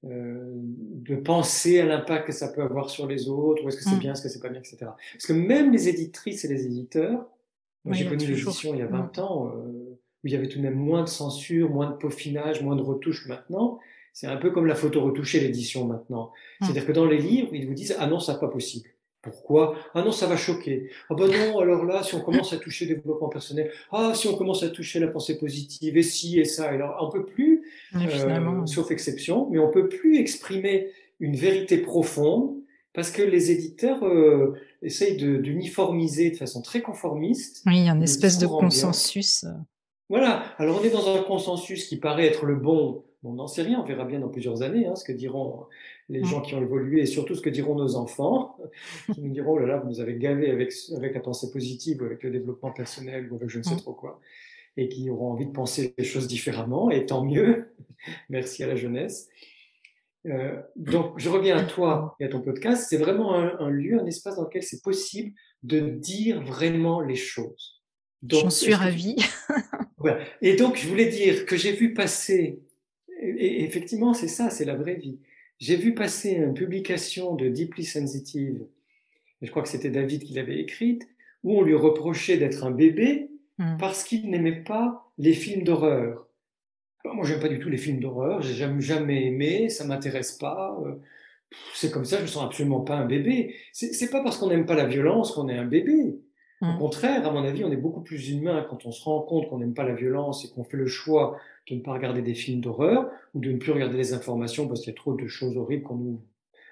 euh, de penser à l'impact que ça peut avoir sur les autres, ou est-ce que c'est mm. bien, est-ce que c'est pas bien, etc. Parce que même les éditrices et les éditeurs, moi j'ai connu l'édition il y a 20 mm. ans, où il y avait tout de même moins de censure, moins de peaufinage, moins de retouches maintenant. C'est un peu comme la photo retouchée, l'édition maintenant. Mm. C'est-à-dire que dans les livres, ils vous disent, ah non, ça n'est pas possible. Pourquoi? Ah non, ça va choquer. Ah ben non, alors là, si on commence à toucher le développement personnel, ah si on commence à toucher la pensée positive, et si et ça, alors on peut plus, euh, sauf exception, mais on peut plus exprimer une vérité profonde parce que les éditeurs euh, essayent d'uniformiser de, façon très conformiste. Oui, il y a une espèce de consensus. Voilà. Alors on est dans un consensus qui paraît être le bon. On n'en sait rien. On verra bien dans plusieurs années hein, ce que diront les gens qui ont évolué et surtout ce que diront nos enfants, <laughs> qui nous diront, oh là là, vous nous avez gavé avec, avec la pensée positive, avec le développement personnel ou avec je ne sais trop quoi, et qui auront envie de penser les choses différemment, et tant mieux. <laughs> Merci à la jeunesse. Euh, donc, je reviens à toi et à ton podcast. C'est vraiment un, lieu, un espace dans lequel c'est possible de dire vraiment les choses. J'en suis ravie. <laughs> Et donc, je voulais dire que j'ai vu passer, et effectivement, c'est ça, c'est la vraie vie. J'ai vu passer une publication de Deeply Sensitive, je crois que c'était David qui l'avait écrite, où on lui reprochait d'être un bébé hmm. parce qu'il n'aimait pas les films d'horreur. Moi, moi, j'aime pas du tout les films d'horreur, j'ai jamais, jamais aimé, ça m'intéresse pas. Euh, c'est comme ça, je me sens absolument pas un bébé. C'est pas parce qu'on n'aime pas la violence qu'on est un bébé. Au hmm. contraire, à mon avis, on est beaucoup plus humain quand on se rend compte qu'on n'aime pas la violence et qu'on fait le choix de ne pas regarder des films d'horreur ou de ne plus regarder les informations parce qu'il y a trop de choses horribles qu'on nous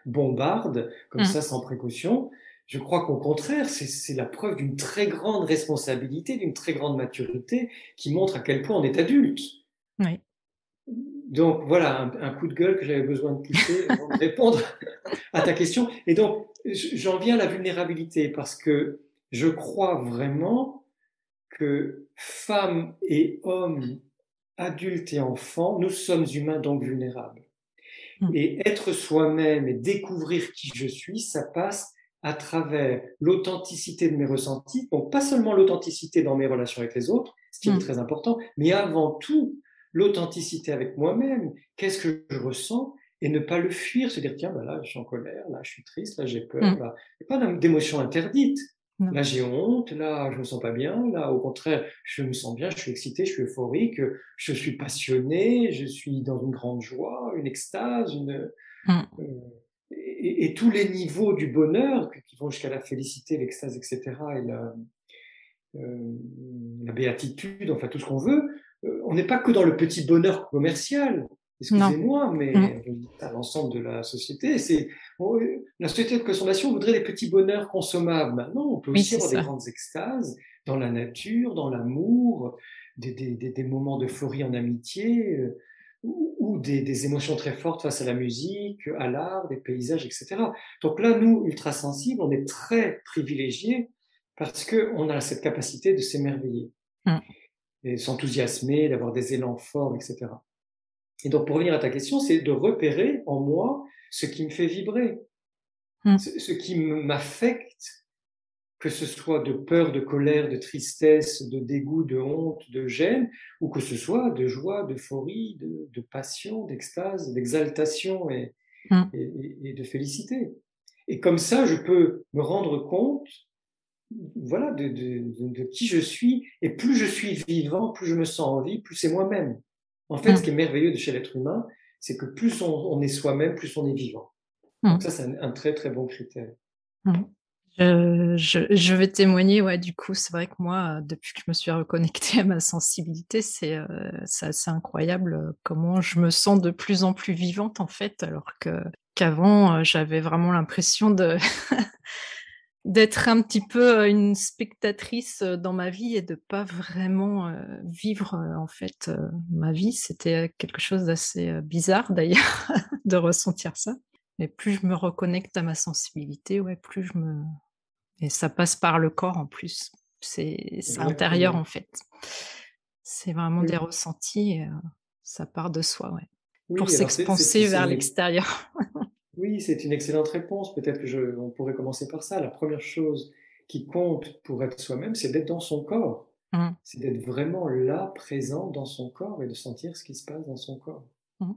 bombarde comme mmh. ça sans précaution. Je crois qu'au contraire, c'est la preuve d'une très grande responsabilité, d'une très grande maturité qui montre à quel point on est adulte. Oui. Donc voilà, un, coup de gueule que j'avais besoin de pousser <laughs> pour répondre à ta question. Et donc, j'en viens à la vulnérabilité parce que je crois vraiment que femmes et hommes adultes et enfants, nous sommes humains donc vulnérables. Hmm. Et être soi-même et découvrir qui je suis, ça passe à travers l'authenticité de mes ressentis, donc pas seulement l'authenticité dans mes relations avec les autres, ce qui est hmm. très important, mais avant tout l'authenticité avec moi-même, qu'est-ce que je ressens, et ne pas le fuir, se dire tiens, ben là je suis en colère, là je suis triste, là j'ai peur, hmm. là, il n'y a pas d'émotion interdite. Là, j'ai honte, là, je me sens pas bien, là, au contraire, je me sens bien, je suis excité, je suis euphorique, je suis passionné, je suis dans une grande joie, une extase, une, mmh. euh, et, tous les niveaux du bonheur qui vont jusqu'à la félicité, l'extase, etc., et la, euh, la béatitude, enfin tout ce qu'on veut, euh, on n'est pas que dans le petit bonheur commercial, excusez-moi, mais mmh. à l'ensemble de la société, c'est la société de consommation voudrait des petits bonheurs consommables. Maintenant, on peut aussi avoir des grandes extases dans la nature, dans l'amour, des, des, des, moments d'euphorie en amitié, euh, ou, des, des, émotions très fortes face à la musique, à l'art, des paysages, etc. Donc là, nous, ultra sensibles, on est très privilégiés parce qu'on a cette capacité de s'émerveiller, mmh. et s'enthousiasmer, d'avoir des élans forts, etc. Et donc, pour revenir à ta question, c'est de repérer en moi ce qui me fait vibrer, hmm. ce, qui m'affecte, que ce soit de peur, de colère, de tristesse, de dégoût, de honte, de gêne, ou que ce soit de joie, d'euphorie, de, passion, d'extase, d'exaltation hmm. et, et, de félicité. Et comme ça, je peux me rendre compte voilà, de, de, qui je suis. Et plus je suis vivant, plus je me sens en vie, plus c'est moi-même. En fait, ce hmm. qui est merveilleux de chez l'être humain, c'est que plus on, est soi-même, plus on est vivant. Hmm. Donc ça, c'est un, très très bon critère. Hmm. Je, vais témoigner, ouais, du coup, c'est vrai que moi, depuis que je me suis reconnectée à ma sensibilité, c'est euh, assez incroyable euh, comment je me sens de plus en plus vivante, en fait, alors que qu'avant, euh, j'avais vraiment l'impression de <laughs> d'être un petit peu une spectatrice dans ma vie et de pas vraiment vivre en fait ma vie. C'était quelque chose d'assez bizarre <laughs> d'ailleurs de ressentir ça. Mais plus je me reconnecte à ma sensibilité, ouais, plus je me et ça passe par le corps en plus. C'est intérieur en fait. C'est vraiment des ressentis. Et, ça part de soi, ouais. pour s'expanser vers l'extérieur. <laughs> Oui, c'est une excellente réponse. Peut-être que je, on pourrait commencer par ça. La première chose qui compte pour être soi-même, c'est d'être dans son corps. Mmh. C'est d'être vraiment là, présent dans son corps et de sentir ce qui se passe dans son corps. Mmh.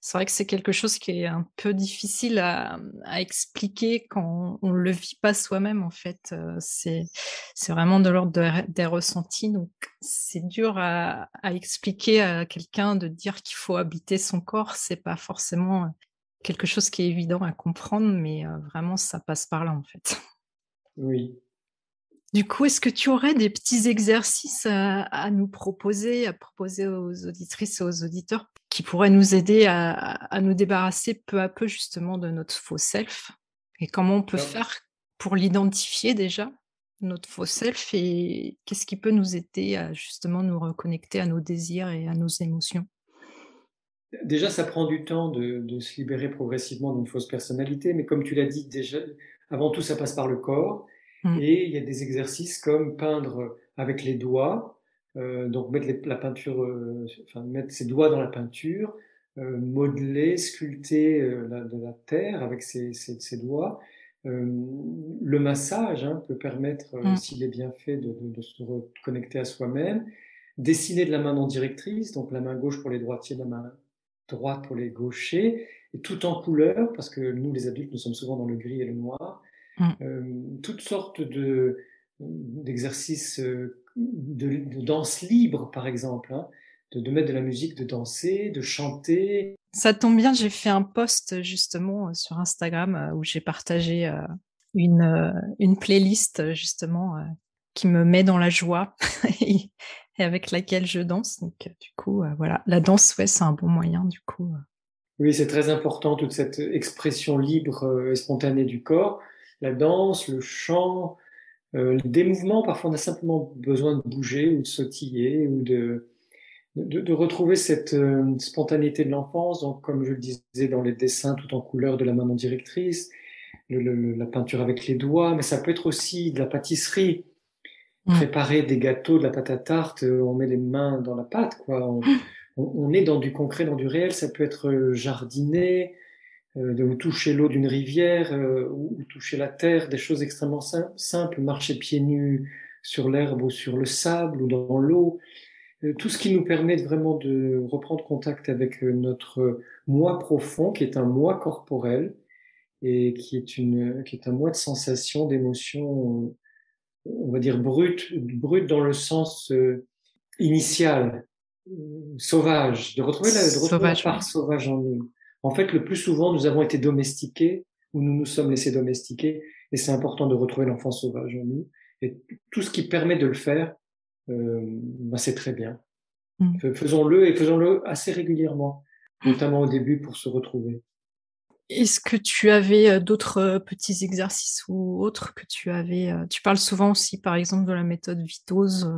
C'est vrai que c'est quelque chose qui est un peu difficile à, expliquer quand on ne le vit pas soi-même, en fait. Euh, c'est, vraiment de l'ordre des ressentis. Donc, c'est dur à, à, expliquer à quelqu'un de dire qu'il faut habiter son corps. C'est pas forcément quelque chose qui est évident à comprendre, mais vraiment, ça passe par là, en fait. Oui. Du coup, est-ce que tu aurais des petits exercices à, nous proposer, à proposer aux auditrices et aux auditeurs qui pourraient nous aider à, nous débarrasser peu à peu justement de notre faux self? Et comment on peut faire pour l'identifier déjà, notre faux self, et qu'est-ce qui peut nous aider à justement nous reconnecter à nos désirs et à nos émotions? Déjà, ça prend du temps de, se libérer progressivement d'une fausse personnalité, mais comme tu l'as dit, déjà, avant tout, ça passe par le corps. Mm. Et il y a des exercices comme peindre avec les doigts, euh, donc mettre la peinture, euh, enfin mettre ses doigts dans la peinture, euh, modeler, sculpter de la terre avec ses, doigts. le massage hein, peut permettre, mm. s'il est bien fait, de, de se reconnecter à soi-même. Dessiner de la main non directrice, donc la main gauche pour les droitiers, la main droite pour les gauchers, et tout en couleur, parce que nous, les adultes, nous sommes souvent dans le gris et le noir. Mm. Euh, toutes sortes de, d'exercices euh, de, danse libre, par exemple, hein, de, mettre de la musique, de danser, de chanter. Ça tombe bien, j'ai fait un post justement euh, sur Instagram où j'ai partagé une, une playlist justement qui me met dans la joie <laughs> et avec laquelle je danse. Donc, euh, du coup, euh, voilà, la danse, ouais, c'est un bon moyen, du coup. Euh. Oui, c'est très important, toute cette expression libre et spontanée du corps. La danse, le chant, des mouvements, parfois on a simplement besoin de bouger ou de sautiller ou de, de, retrouver cette spontanéité de l'enfance. Donc, comme je le disais dans les dessins tout en couleur de la non directrice, la peinture avec les doigts, mais ça peut être aussi de la pâtisserie Mm. préparer des gâteaux, de la pâte à tarte, euh, on met les mains dans la pâte, quoi. On, on, est dans du concret, dans du réel. Ça peut être euh, jardiner, euh, de toucher l'eau d'une rivière euh, ou, toucher la terre, des choses extrêmement simples, marcher pieds nus sur l'herbe ou sur le sable ou dans l'eau. tout ce qui nous permet vraiment de reprendre contact avec notre moi profond, qui est un moi corporel et qui est, une, qui est un moi de sensations, d'émotions on va dire brut, brut dans le sens euh, initial, sauvage, de retrouver la, de retrouver la part sauvage en nous. En fait, le plus souvent, nous avons été domestiqués ou nous nous sommes laissés domestiquer, et c'est important de retrouver l'enfant sauvage en nous. Et tout ce qui permet de le faire, euh, ben c'est très bien. Mm. Faisons-le et faisons-le assez régulièrement, notamment au début pour se retrouver. Est-ce que tu avais d'autres petits exercices ou autres que tu avais Tu parles souvent aussi, par exemple, de la méthode Vitose.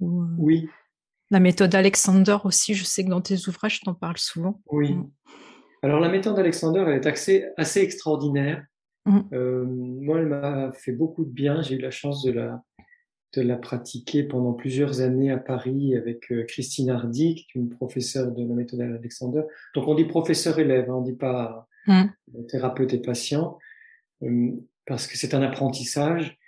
ou, oui. La méthode Alexander aussi, je sais que dans tes ouvrages, tu en parles souvent. Oui. Mmh. Alors la méthode Alexander, elle est assez, assez extraordinaire. Mmh. moi, elle m'a fait beaucoup de bien. J'ai eu la chance de la, de la pratiquer pendant plusieurs années à Paris avec Christine Hardy, qui est une professeure de la méthode Alexander. Donc on dit professeur-élève, hein, on dit pas Mmh. thérapeute et patient, euh, parce que c'est un apprentissage.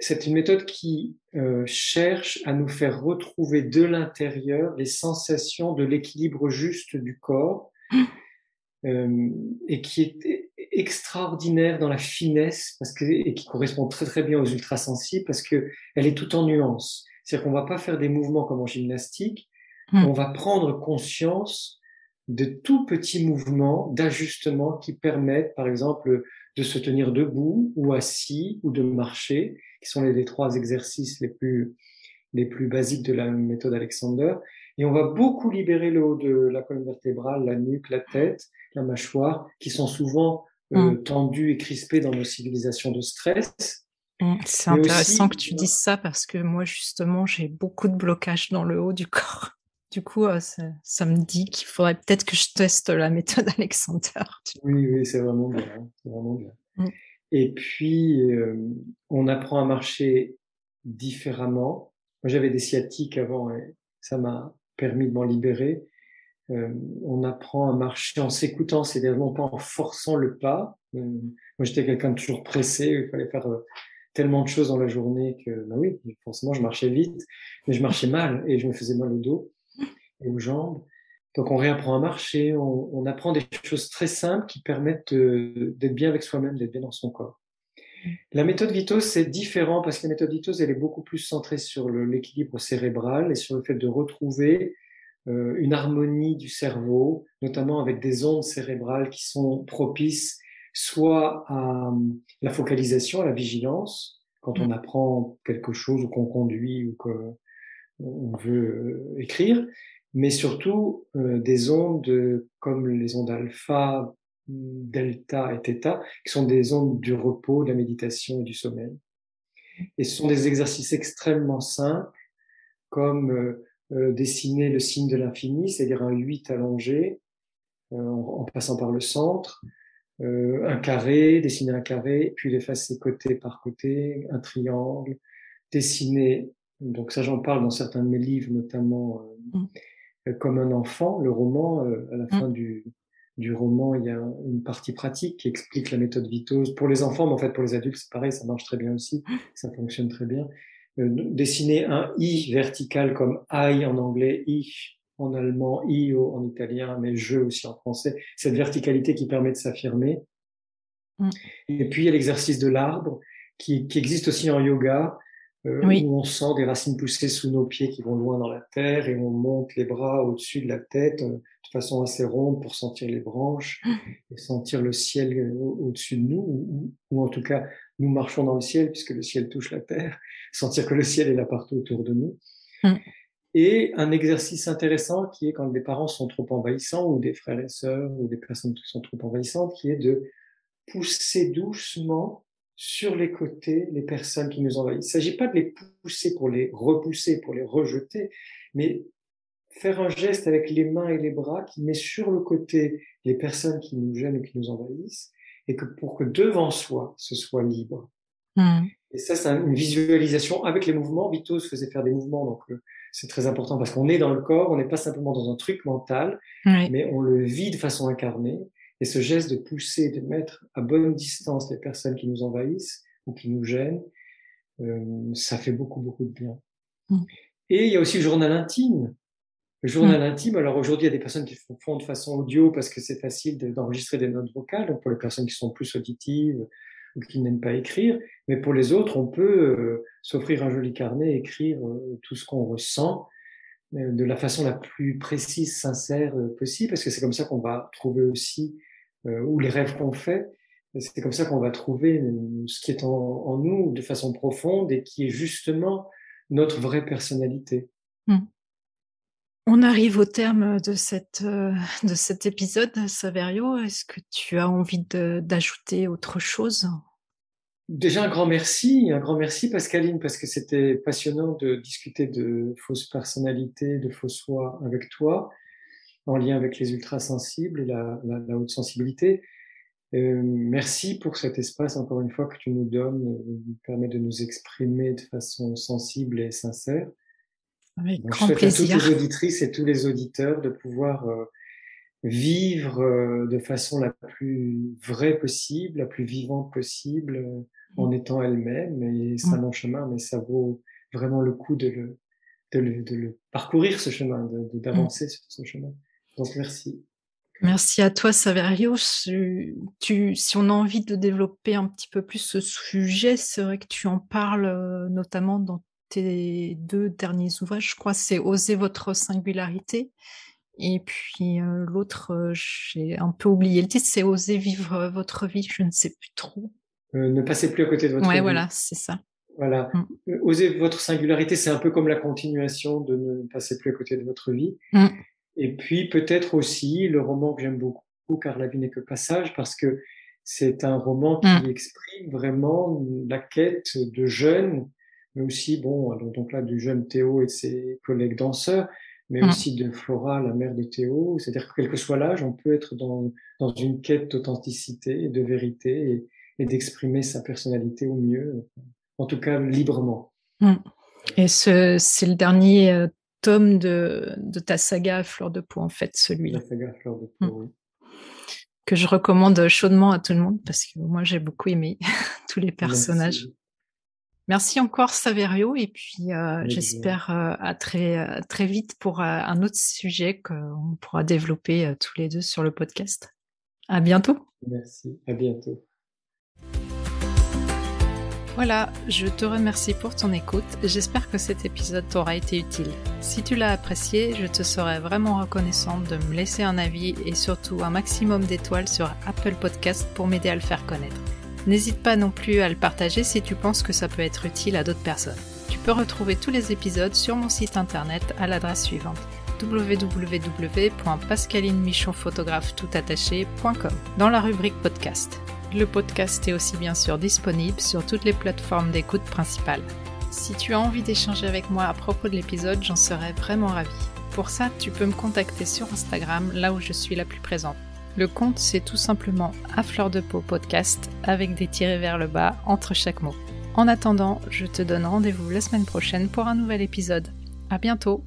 C'est une méthode qui euh, cherche à nous faire retrouver de l'intérieur les sensations de l'équilibre juste du corps mmh. euh, et qui est extraordinaire dans la finesse parce que, et qui correspond très très bien aux ultrasensibles parce que elle est tout en nuances. C'est-à-dire qu'on va pas faire des mouvements comme en gymnastique, mmh. on va prendre conscience de tout petits mouvements d'ajustement qui permettent, par exemple, de se tenir debout ou assis ou de marcher, qui sont les, trois exercices les plus, les plus basiques de la méthode Alexander. Et on va beaucoup libérer le haut de la colonne vertébrale, la nuque, la tête, la mâchoire, qui sont souvent euh, mmh. tendus et crispés dans nos civilisations de stress. Mmh, c'est intéressant que tu dises ça parce que moi, justement, j'ai beaucoup de blocages dans le haut du corps. Du coup, euh, ça, me dit qu'il faudrait peut-être que je teste la méthode <laughs> Alexander. Oui, oui, c'est vraiment bien. Vraiment bien. Mmh. Et puis, euh, on apprend à marcher différemment. Moi, j'avais des sciatiques avant et ça m'a permis de m'en libérer. Euh, on apprend à marcher en s'écoutant, c'est-à-dire non pas en forçant le pas. Euh, moi, j'étais quelqu'un de toujours pressé, il fallait faire tellement de choses dans la journée que, bah oui, forcément, je marchais vite, mais je marchais mal et je me faisais mal au dos aux jambes. Donc on réapprend à marcher, on, apprend des choses très simples qui permettent d'être bien avec soi-même, d'être bien dans son corps. La méthode Vitos, c'est différent parce que la méthode Vitos, elle est beaucoup plus centrée sur l'équilibre cérébral et sur le fait de retrouver euh, une harmonie du cerveau, notamment avec des ondes cérébrales qui sont propices soit à la focalisation, à la vigilance, quand on mm. apprend quelque chose ou qu'on conduit ou qu'on veut euh, écrire, mais surtout euh, des ondes comme les ondes alpha, delta et theta, qui sont des ondes du repos, de la méditation et du sommeil. Et ce sont des exercices extrêmement simples, comme euh, euh dessiner le signe de l'infini, c'est-à-dire un 8 allongé, euh, en, passant par le centre, euh, un carré, dessiner un carré, puis l'effacer côté par côté, un triangle, dessiner, donc ça j'en parle dans certains de mes livres, notamment. Euh, comme un enfant. Le roman, euh, à la fin mm. du, du roman, il y a une partie pratique qui explique la méthode vitose. Pour les enfants, mais en fait pour les adultes, c'est pareil, ça marche très bien aussi, mm. ça fonctionne très bien. Euh, dessiner un i vertical comme I en anglais, ich en allemand, io en italien, mais je aussi en français. Cette verticalité qui permet de s'affirmer. Mm. Et puis il y a l'exercice de l'arbre qui, qui existe aussi en yoga, euh, où on sent des racines pousser sous nos pieds qui vont loin dans la terre et on monte les bras au-dessus de la tête euh, de façon assez ronde pour sentir les branches et sentir le ciel euh, au-dessus de nous, ou, en tout cas nous marchons dans le ciel puisque le ciel touche la terre, <laughs> sentir que le ciel est là partout autour de nous. Mm. Et un exercice intéressant qui est quand des parents sont trop envahissants ou des frères et sœurs ou des personnes qui sont trop envahissantes, qui est de pousser doucement sur les côtés les personnes qui nous envahissent. Il ne s'agit pas de les pousser pour les repousser, pour les rejeter, mais faire un geste avec les mains et les bras qui met sur le côté les personnes qui nous gênent ou qui nous envahissent, et que pour que devant soi, ce soit libre. Hmm. Et ça, c'est une visualisation avec les mouvements. Vito se faisait faire des mouvements, donc euh, c'est très important parce qu'on est dans le corps, on n'est pas simplement dans un truc mental, mais on le vit de façon incarnée. Et ce geste de pousser, de mettre à bonne distance les personnes qui nous envahissent ou qui nous gênent, euh, ça fait beaucoup, beaucoup de bien. Mm. Et il y a aussi le journal intime. Le journal mm. intime, alors aujourd'hui, il y a des personnes qui font de façon audio parce que c'est facile d'enregistrer des notes vocales, donc pour les personnes qui sont plus auditives ou qui n'aiment pas écrire. Mais pour les autres, on peut euh, s'offrir un joli carnet, écrire euh, tout ce qu'on ressent de la façon la plus précise, sincère possible, parce que c'est comme ça qu'on va trouver aussi euh, ou les rêves qu'on fait. C'est comme ça qu'on va trouver ce qui est en, nous de façon profonde et qui est justement notre vraie personnalité. Hmm. On arrive au terme de, cette, euh, de cet épisode, Saverio. Est-ce que tu as envie d'ajouter autre chose? Déjà un grand merci, un grand merci Pascaline, parce que c'était passionnant de discuter de fausses personnalités, de faux soi avec toi en lien avec les ultrasensibles et la, la, haute sensibilité. Euh, merci pour cet espace, encore une fois, que tu nous donnes, euh, nous permet de nous exprimer de façon sensible et sincère. Avec grand je souhaite à toutes les auditrices et tous les auditeurs de pouvoir euh, vivre euh, de façon la plus vraie possible, la plus vivante possible, euh, en mm. étant elle-même. Et c'est un long chemin, mais ça vaut vraiment le coup de le, de le, de le parcourir, ce chemin, d'avancer de, sur ce chemin. Donc merci. Merci à toi, Saverio. Tu, si on a envie de développer un petit peu plus ce sujet, c'est vrai que tu en parles euh, notamment dans tes deux derniers ouvrages. Je crois c'est Oser votre singularité. Et puis euh, l'autre, euh, j'ai un peu oublié le titre, c'est Oser vivre votre vie. Je ne sais plus trop. ne passez plus à côté de votre vie. Ouais, voilà, c'est ça. Voilà. Mm. Oser votre singularité, c'est un peu comme la continuation de ne passer plus à côté de votre vie. Mm. Et puis peut-être aussi le roman que j'aime beaucoup, car la vie n'est que passage, parce que c'est un roman qui mm. exprime vraiment la quête de jeunes, mais aussi, bon, donc là, du jeune Théo et de ses collègues danseurs, mais mm. aussi de Flora, la mère de Théo. C'est-à-dire que quel que soit l'âge, on peut être dans, dans une quête d'authenticité, de vérité et, et d'exprimer sa personnalité au mieux, en tout cas librement. Mm. Et ce, c'est le dernier euh, tome de, de, ta saga Fleur de peau, en fait, celui-là. La saga Fleur de peau, oui que je recommande chaudement à tout le monde parce que moi j'ai beaucoup aimé <laughs> tous les personnages. Merci, encore Saverio et puis euh, j'espère euh, à très euh, très vite pour un autre sujet qu'on pourra développer tous les deux sur le podcast. À bientôt. Merci, à bientôt. Voilà, je te remercie pour ton écoute. J'espère que cet épisode t'aura été utile. Si tu l'as apprécié, je te serais vraiment reconnaissante de me laisser un avis et surtout un maximum d'étoiles sur Apple Podcast pour m'aider à le faire connaître. N'hésite pas non plus à le partager si tu penses que ça peut être utile à d'autres personnes. Tu peux retrouver tous les épisodes sur mon site internet à l'adresse suivante www.pascalinemichonphotographe.com dans la rubrique podcast. Le podcast est aussi bien sûr disponible sur toutes les plateformes d'écoute principales. Si tu as envie d'échanger avec moi à propos de l'épisode, j'en serais vraiment ravie. Pour ça, tu peux me contacter sur Instagram, là où je suis la plus présente. Le compte, c'est tout simplement à fleur de peau podcast avec des tirés vers le bas entre chaque mot. En attendant, je te donne rendez-vous la semaine prochaine pour un nouvel épisode. À bientôt!